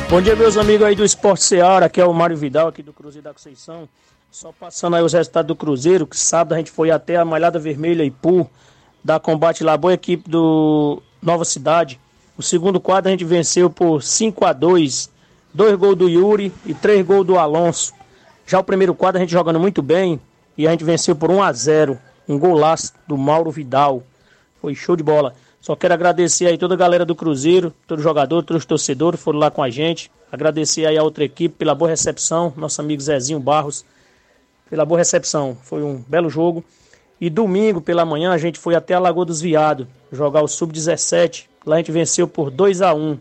Bom dia, meus amigos aí do Esporte Seara, aqui é o Mário Vidal, aqui do Cruzeiro da Conceição. Só passando aí os resultados do Cruzeiro, que sábado a gente foi até a Malhada Vermelha Ipu, da Combate lá, boa equipe do Nova Cidade. O segundo quadro a gente venceu por 5 a 2 dois gols do Yuri e três gols do Alonso. Já o primeiro quadro a gente jogando muito bem e a gente venceu por 1 a 0 um golaço do Mauro Vidal. Foi show de bola. Só quero agradecer aí toda a galera do Cruzeiro, todo jogador, todos os torcedores foram lá com a gente. Agradecer aí a outra equipe pela boa recepção, nosso amigo Zezinho Barros, pela boa recepção. Foi um belo jogo. E domingo pela manhã a gente foi até a Lagoa dos Viados jogar o Sub-17. Lá a gente venceu por 2 a 1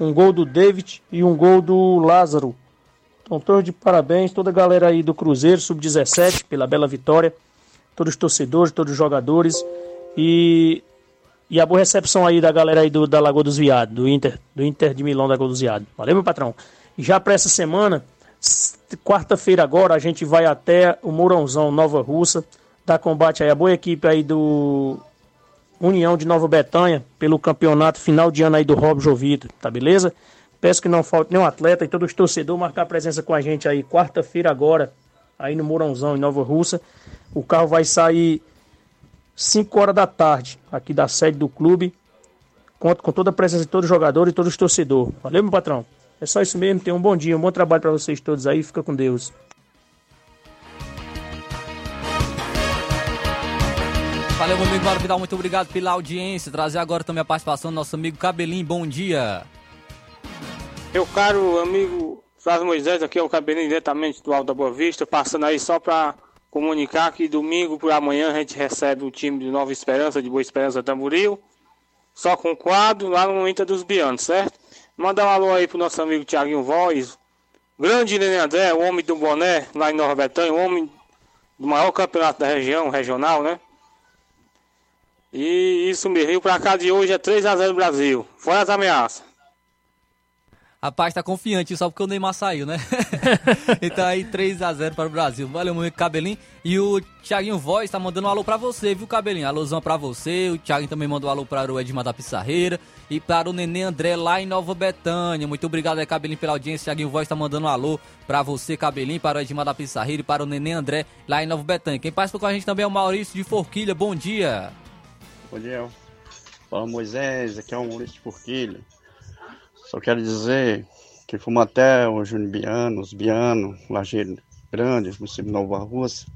Um gol do David e um gol do Lázaro. Então, todos de parabéns, toda a galera aí do Cruzeiro, Sub-17, pela bela vitória. Todos os torcedores, todos os jogadores. E, e a boa recepção aí da galera aí do, da Lagoa dos Viados, do Inter, do Inter de Milão da Lagoa dos Viados. Valeu, meu patrão. E já para essa semana, quarta-feira agora, a gente vai até o Mourãozão, Nova Russa, dar combate aí a boa equipe aí do União de Nova Betânia, pelo campeonato final de ano aí do Rob Jovito, tá beleza? Peço que não falte nenhum atleta e todos os torcedores marcar presença com a gente aí quarta-feira agora, aí no Mourãozão, em Nova Russa. O carro vai sair 5 horas da tarde, aqui da sede do clube. Conto com toda a presença de todos os jogadores e todos os torcedores. Valeu, meu patrão? É só isso mesmo. Tenham um bom dia, um bom trabalho para vocês todos aí. Fica com Deus. Valeu, meu amigo Mauro Vidal, muito obrigado pela audiência. Trazer agora também a participação do nosso amigo Cabelinho, bom dia. Meu caro amigo Flávio Moisés, aqui é o Cabelinho diretamente do Alto da Boa Vista, passando aí só para comunicar que domingo por amanhã a gente recebe o time de Nova Esperança, de Boa Esperança Tamboril, só com quadro lá no Inter dos Bianos, certo? Mandar um alô aí pro nosso amigo Tiaguinho Voz, grande Nenê André, o homem do boné lá em Nova Betânia, o homem do maior campeonato da região, regional, né? E isso mesmo. E o placar de hoje é 3x0 Brasil. Fora as ameaças. Rapaz, tá confiante só porque o Neymar saiu, né? então aí 3x0 para o Brasil. Valeu, meu amigo Cabelinho. E o Thiaguinho Voz tá mandando um alô pra você, viu, Cabelinho? Alôzão pra você. O Thiaguinho também mandou um alô para o Edmar da Pissarreira. E para o Nenê André lá em Nova Betânia. Muito obrigado aí, Cabelinho, pela audiência. Thiaguinho Voz tá mandando um alô pra você, Cabelinho, para o Edmar da Pissarreira e para o Nenê André lá em Nova Betânia. Quem participa com a gente também é o Maurício de Forquilha. Bom dia. Bom dia. Fala Moisés, aqui é o Maurício de Forquilha. Só quero dizer que fomos até o Júnior Biano, os Biano, Lajeiro Grande, município Nova Rússia.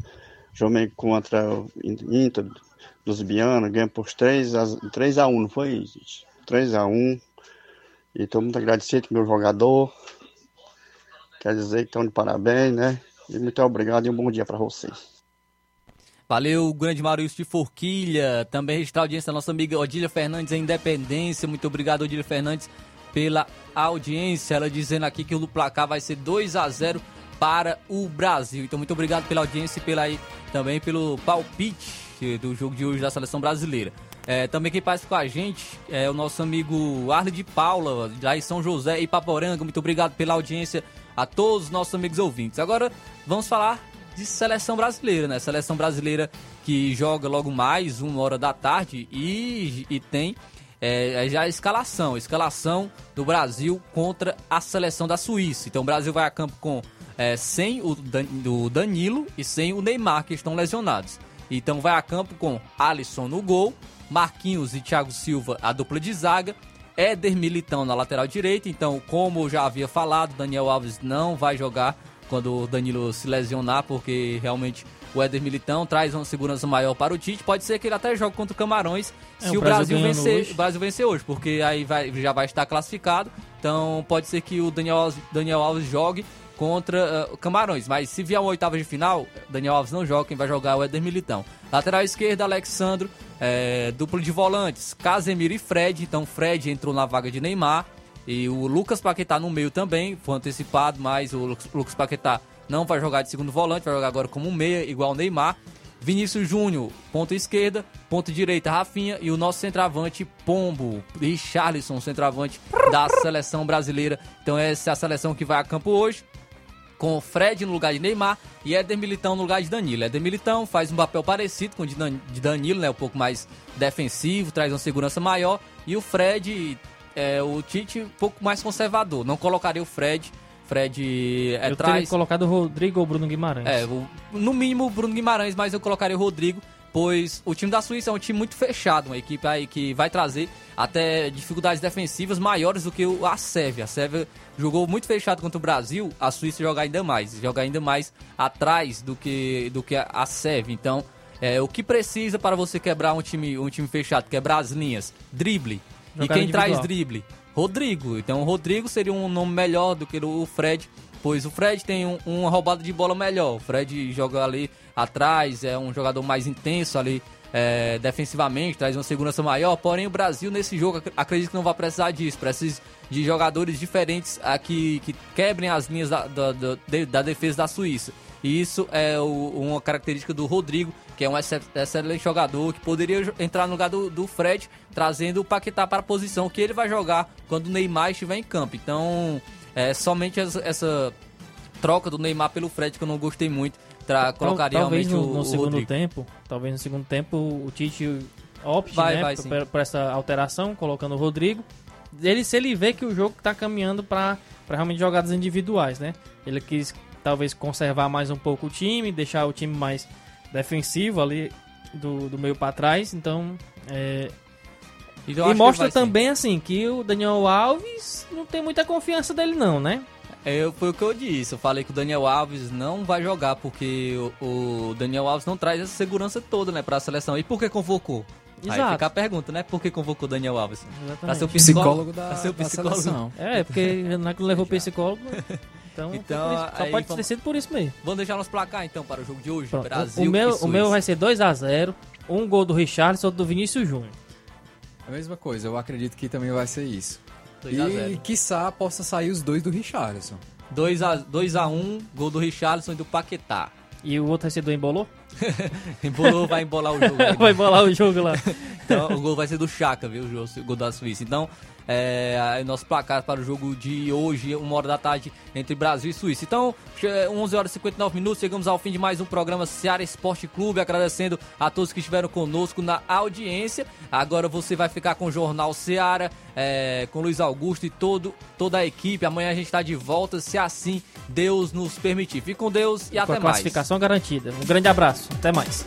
Joguei contra o Inter dos Biano, ganhamos por 3 a, 3 a 1, não foi, gente? 3 a 1. E estou muito agradecido com o meu jogador. Quer dizer que estão de parabéns, né? E muito obrigado e um bom dia para vocês. Valeu, grande Maurício de Forquilha. Também registrar a audiência da nossa amiga Odília Fernandes em Independência. Muito obrigado, Odília Fernandes, pela audiência. Ela dizendo aqui que o placar vai ser 2 a 0 para o Brasil. Então, muito obrigado pela audiência e pela, também pelo palpite do jogo de hoje da seleção brasileira. É, também quem participa com a gente é o nosso amigo Arle de Paula, lá em São José e Paporanga. Muito obrigado pela audiência a todos os nossos amigos ouvintes. Agora vamos falar de seleção brasileira, né? Seleção brasileira que joga logo mais uma hora da tarde e, e tem é, já a escalação, a escalação do Brasil contra a seleção da Suíça. Então o Brasil vai a campo com é, sem o, Dan, o Danilo e sem o Neymar, que estão lesionados. Então vai a campo com Alisson no gol, Marquinhos e Thiago Silva, a dupla de zaga, Éder Militão na lateral direita. Então, como já havia falado, Daniel Alves não vai jogar quando o Danilo se lesionar, porque realmente o Éder Militão traz uma segurança maior para o Tite. Pode ser que ele até jogue contra o Camarões É, se o Brasil Brasil, vencer, hoje. Brasil vencer hoje, porque aí vai, já vai estar classificado. Então pode ser que o Daniel, Alves- Daniel Alves jogue contra o Camarões. Mas se vier uma oitava de final, Daniel Alves não joga, quem vai jogar é o Éder Militão. Lateral esquerda, Alexandro. É, duplo de volantes, Casemiro e Fred. Então Fred entrou na vaga de Neymar. E o Lucas Paquetá no meio também, foi antecipado, mas o Lucas- Lucas Paquetá não vai jogar de segundo volante, vai jogar agora como um meia, igual o Neymar. Vinícius Júnior, ponta esquerda, ponta direita, Rafinha e o nosso centroavante Pombo, Richarlison, centroavante da seleção brasileira. Então essa é a seleção que vai a campo hoje com Fred no lugar de Neymar e Éder Militão no lugar de Danilo. Éder Militão faz um papel parecido com o de Dan- de Danilo, né? Um pouco mais defensivo, traz uma segurança maior. E o Fred, é, o Tite, um pouco mais conservador. Não colocaria o Fred. Fred é, eu teria traz. colocado o Rodrigo ou Bruno Guimarães. É, o- no mínimo o Bruno Guimarães, mas eu colocaria o Rodrigo, pois o time da Suíça é um time muito fechado, uma equipe aí que vai trazer até dificuldades defensivas maiores do que a Sérvia. A Sérvia jogou muito fechado contra o Brasil, a Suíça joga ainda mais, joga ainda mais atrás do que, do que a, Sérvia. Então, é, o que precisa para você quebrar um time, um time fechado, quebrar as linhas? Drible. Jogada e quem traz individual. drible? Rodrigo. Então o Rodrigo seria um nome melhor do que o Fred, pois o Fred tem um- uma roubada de bola melhor. O Fred joga ali atrás, é um jogador mais intenso ali é, defensivamente, traz uma segurança maior. Porém, o Brasil nesse jogo ac- acredito que não vai precisar disso. Precisa de jogadores diferentes aqui que quebrem as linhas da, da, da- da defesa da Suíça. E isso é o- uma característica do Rodrigo, que é um excelente jogador, que poderia entrar no lugar do, do Fred, trazendo o Paquetá para a posição que ele vai jogar quando o Neymar estiver em campo. Então, é somente essa, essa troca do Neymar pelo Fred que eu não gostei muito. Tra, colocaria talvez no, o, no o segundo Rodrigo. tempo, talvez no segundo tempo o Tite opte Vai, né, vai, essa alteração, colocando o Rodrigo. Ele se ele vê que o jogo está caminhando para realmente jogadas individuais, né? Ele quis talvez conservar mais um pouco o time, deixar o time mais defensivo ali do, do meio para trás, então é, Então, e mostra vai sim. também assim que o Daniel Alves não tem muita confiança dele não, né? É, foi o que eu disse. Eu falei que o Daniel Alves não vai jogar porque o, o Daniel Alves não traz essa segurança toda, né, para a seleção. E por que convocou? Aí Exato. fica a pergunta, né? Por que convocou o Daniel Alves? Pra ser o Psicólogo psicólogo, da- pra ser o da psicólogo. seleção. É, porque não é que levou psicólogo. Então, Então, isso. só aí pode vamos- ter sido por isso mesmo. Vamos deixar nosso placar então para o jogo de hoje. Pronto, Brasil o, meu, o meu vai ser 2x0, um gol do Richarlison, outro do Vinícius Júnior. A mesma coisa, eu acredito que também vai ser isso. 2 a 0. E quiçá possa sair os dois do Richarlison. 2x1, gol do Richarlison e do Paquetá. E o outro vai ser do Embolou? Embolou, vai embolar o jogo. vai embolar o jogo lá. Então, o gol vai ser do Chaka, viu, o gol da Suíça. Então, é, nosso placar para o jogo de hoje, uma hora da tarde, entre Brasil e Suíça. Então, che- 11 horas e 59 minutos, chegamos ao fim de mais um programa Seara Esporte Clube, agradecendo a todos que estiveram conosco na audiência. Agora você vai ficar com o Jornal Seara, é, com Luiz Augusto e todo, toda a equipe. Amanhã a gente está de volta, se assim Deus nos permitir. Fique com Deus e Com até mais. classificação garantida. Um grande abraço. Até mais.